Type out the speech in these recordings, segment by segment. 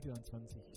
주변 전지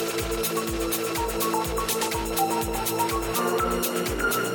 Thank you.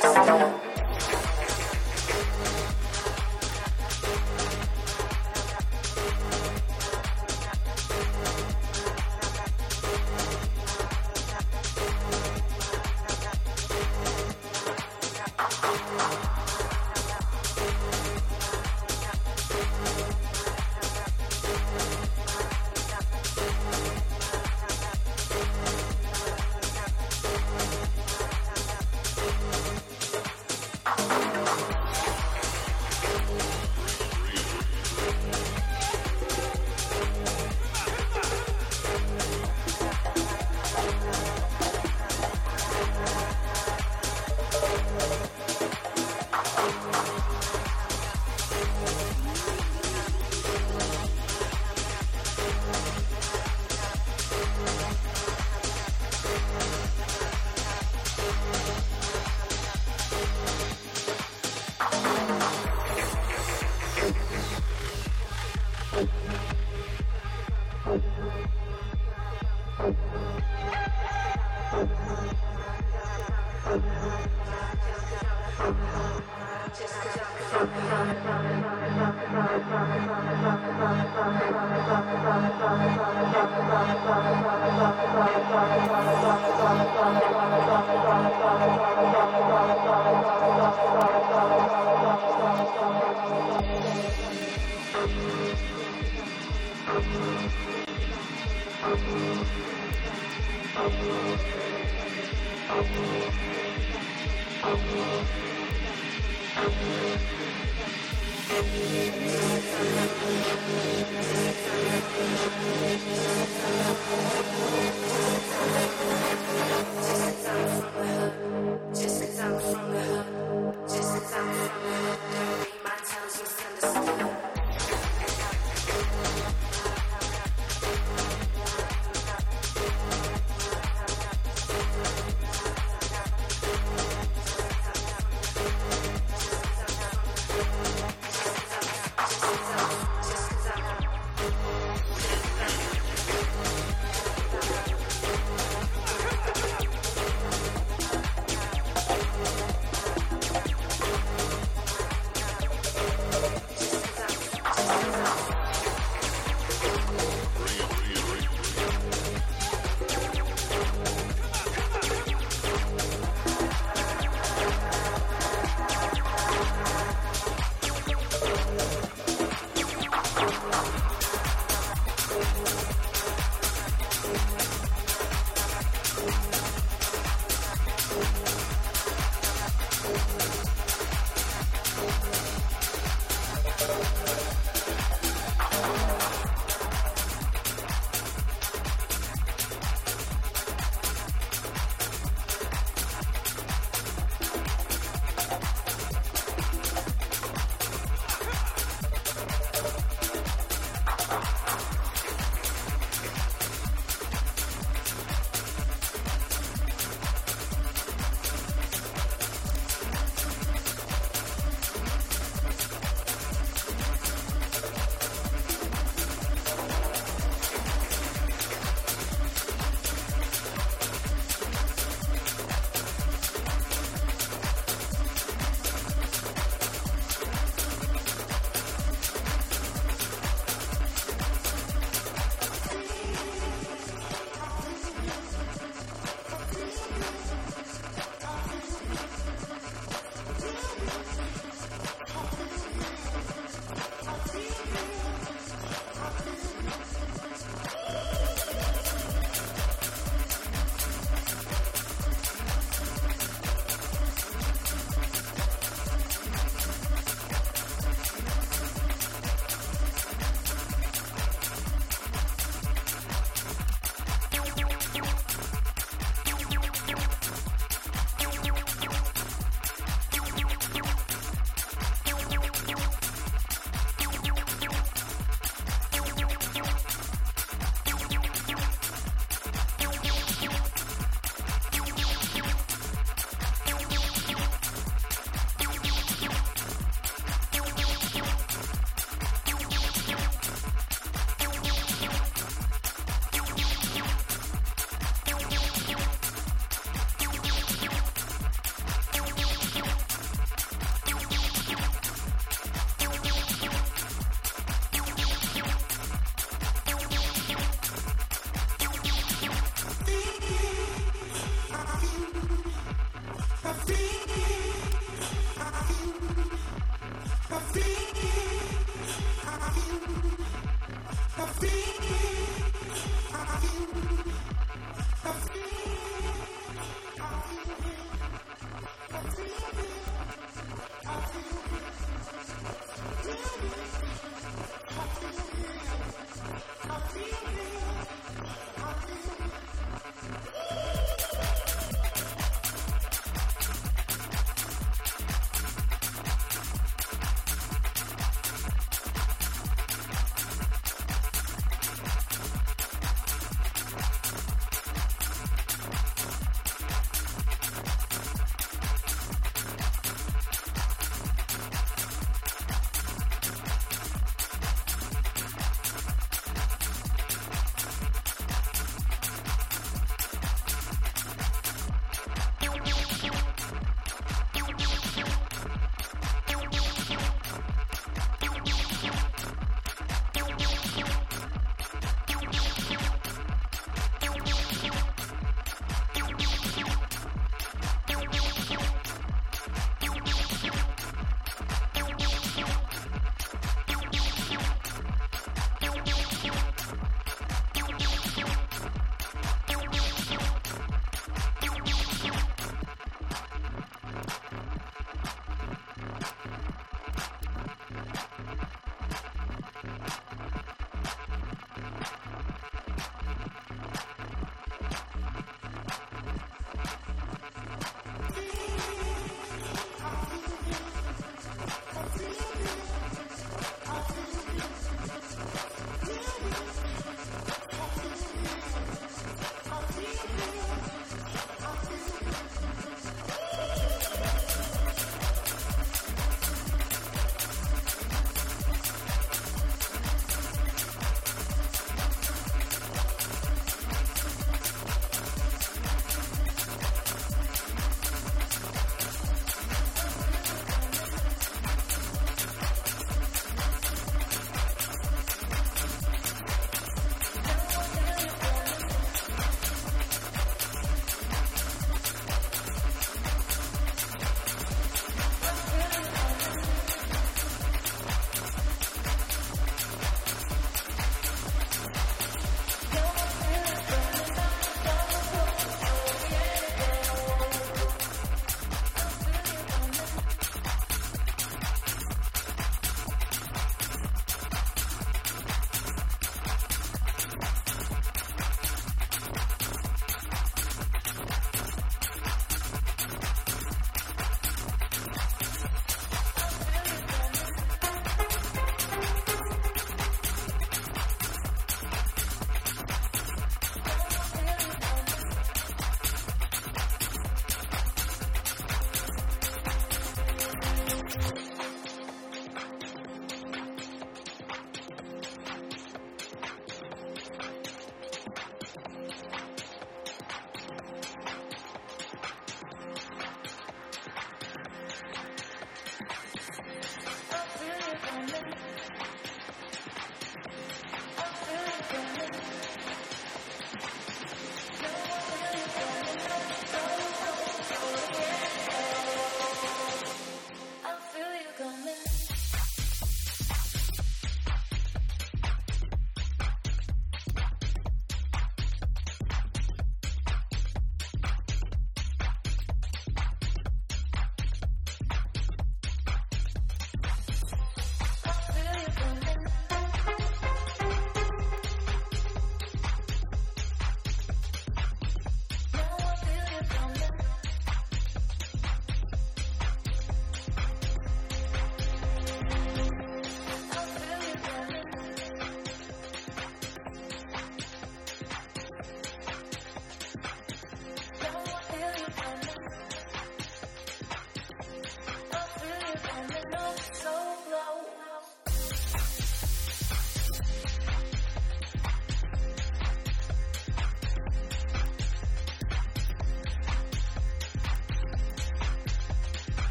understand.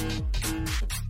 Thank you.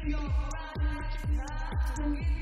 You're right.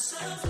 Just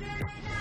Thank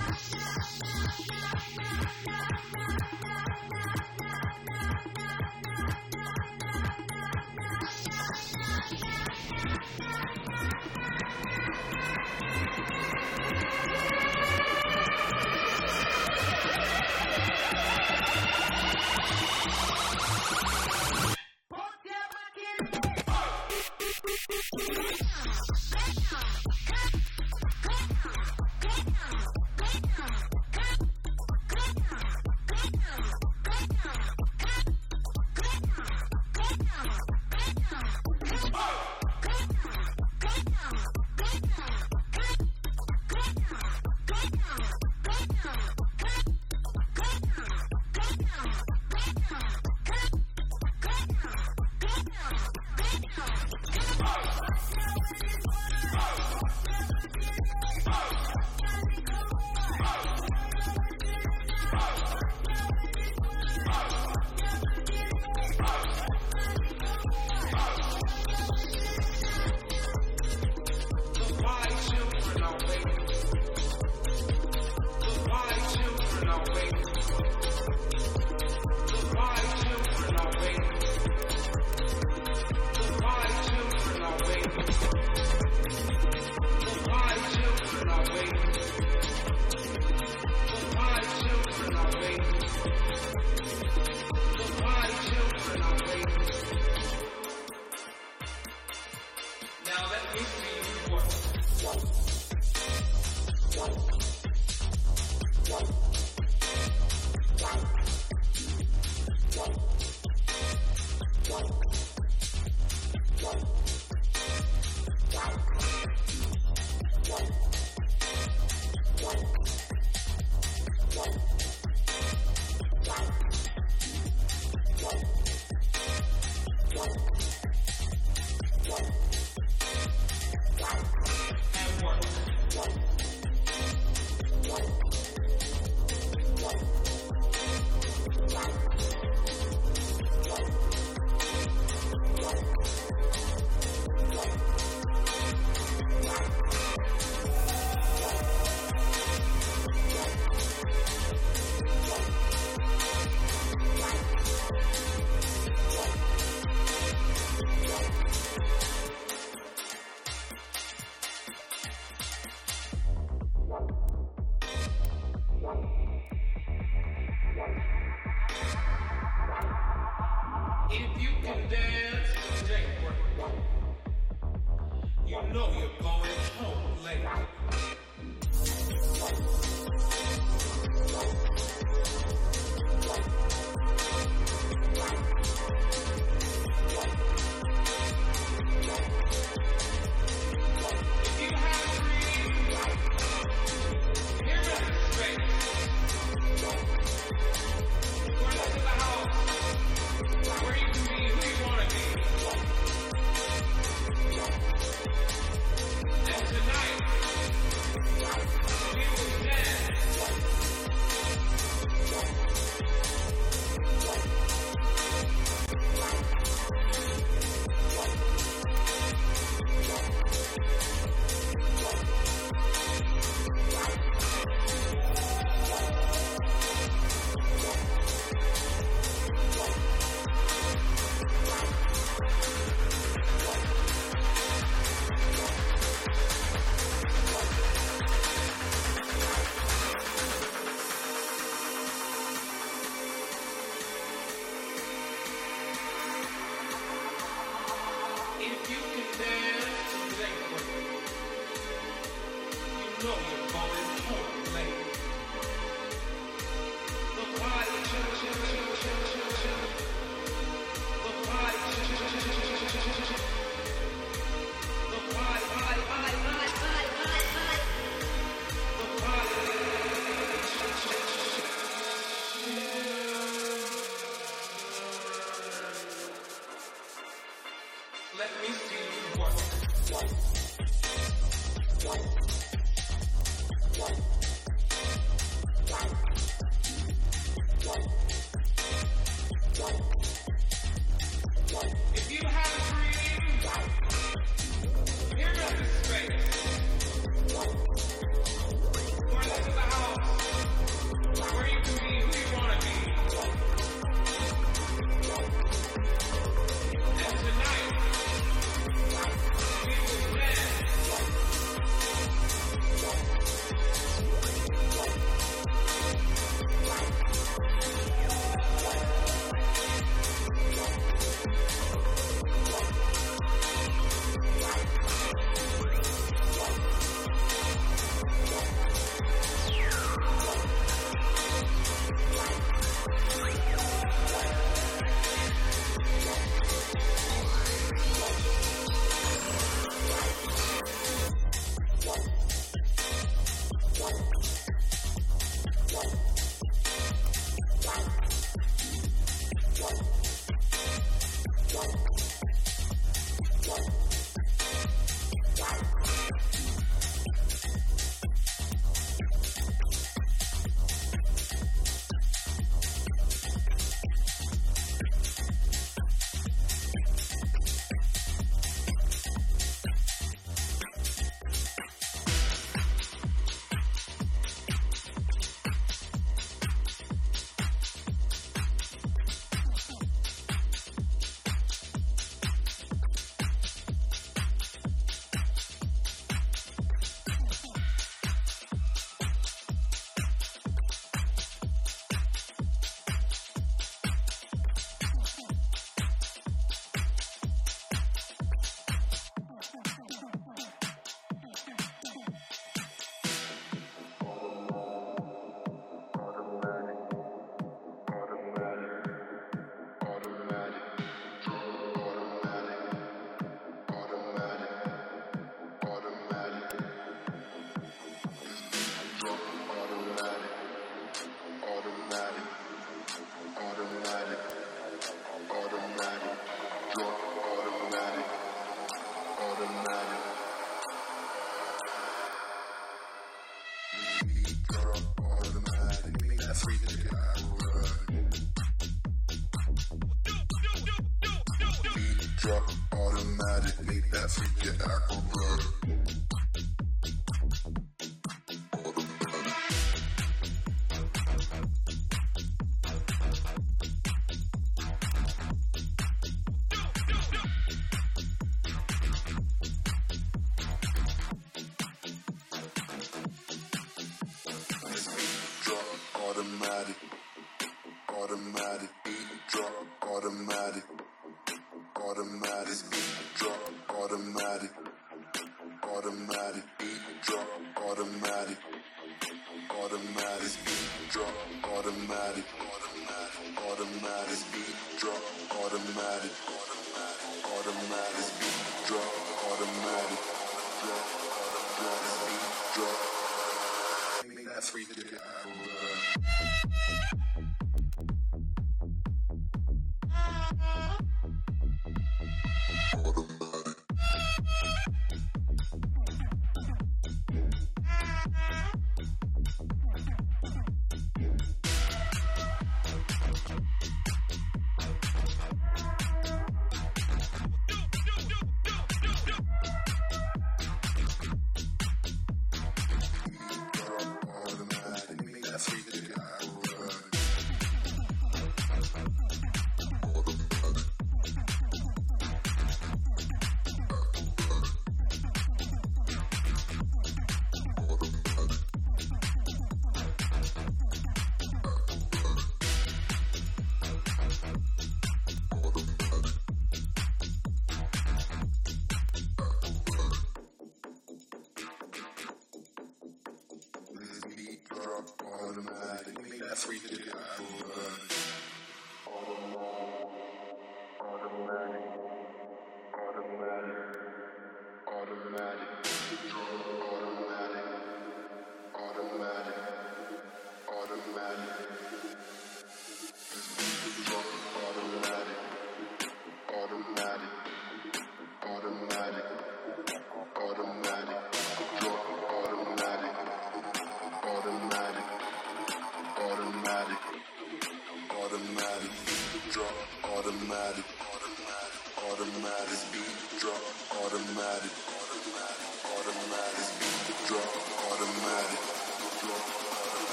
automatic, make that freaking acrobat.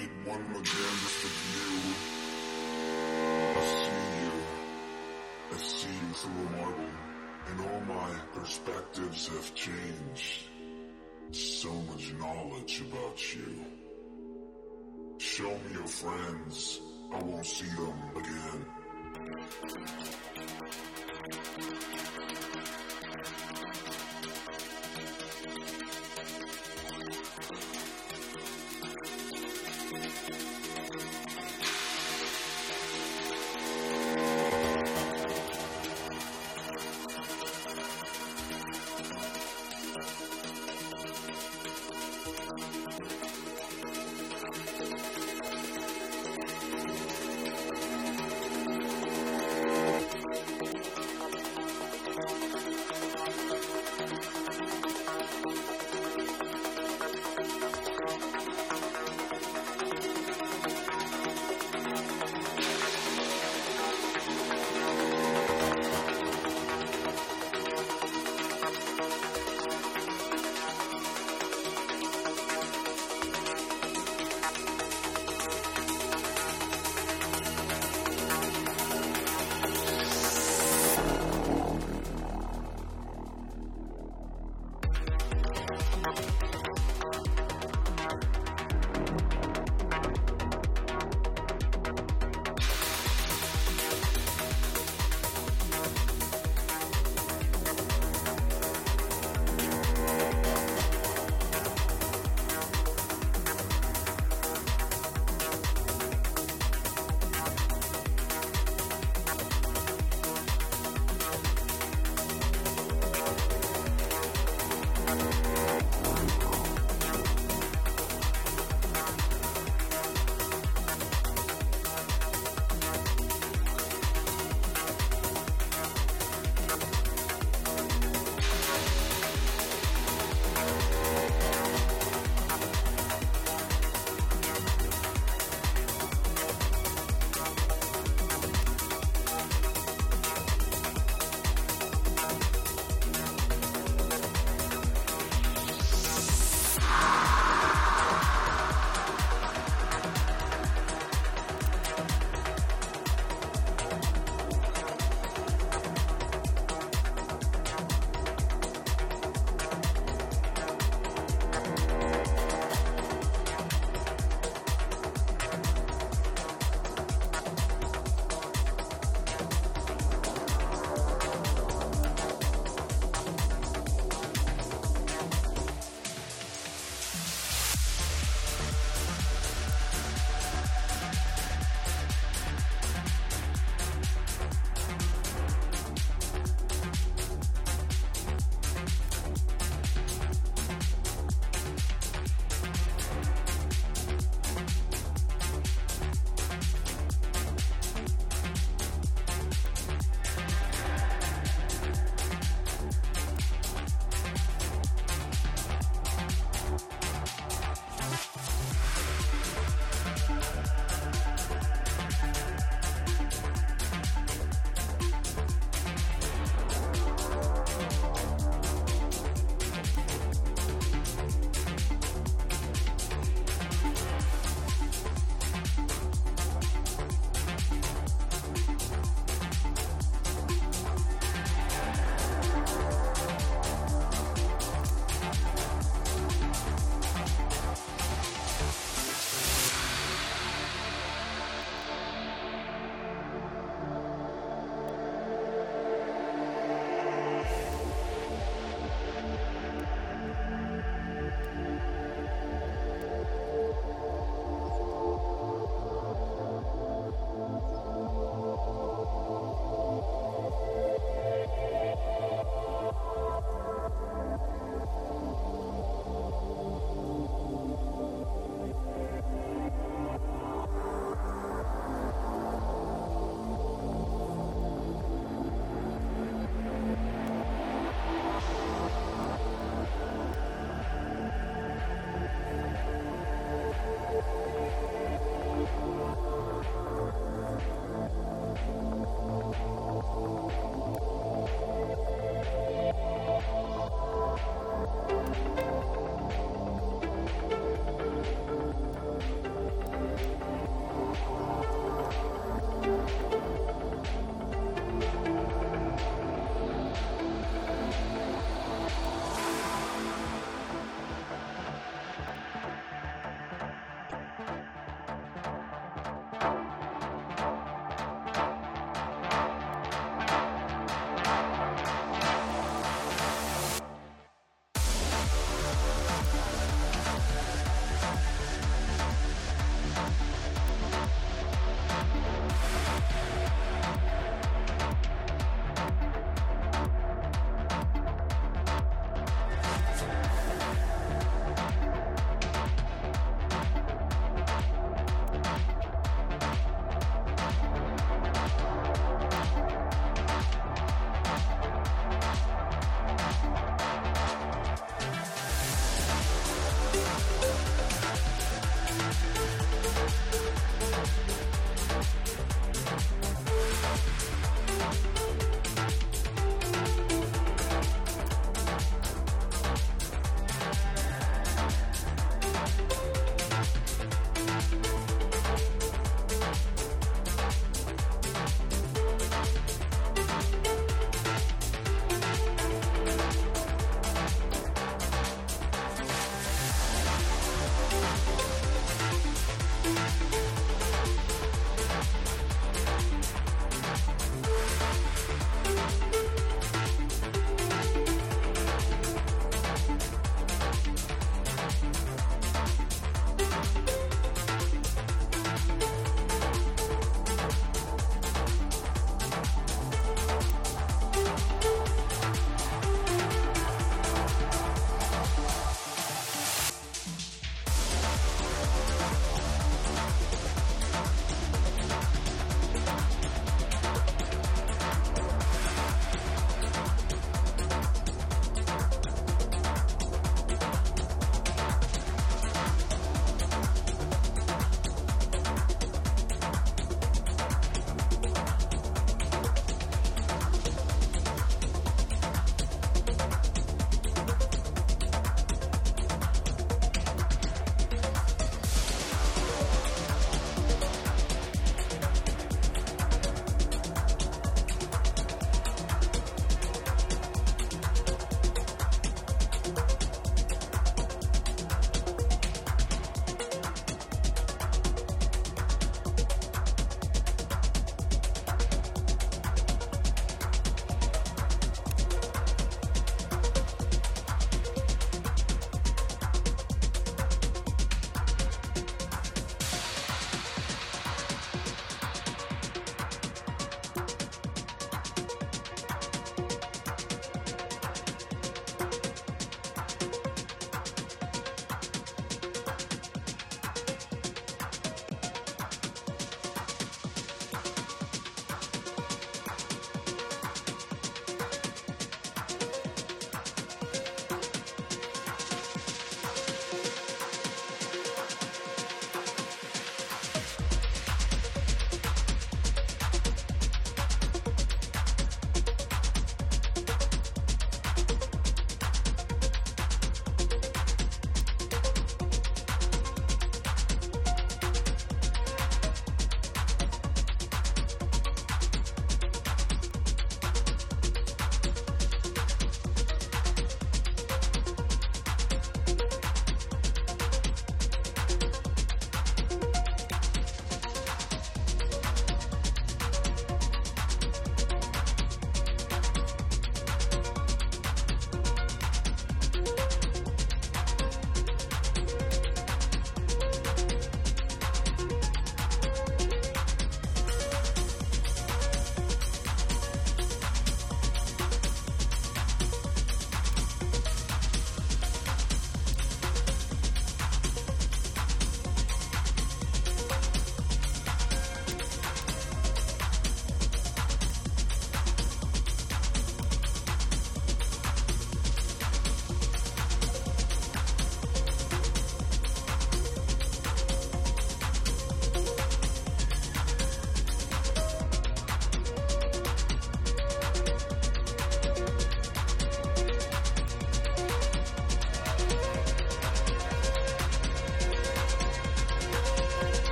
Need one more dance with you. I see you. I see you through a marble. And all my perspectives have changed. So much knowledge about you. Show me your friends. I won't see them again.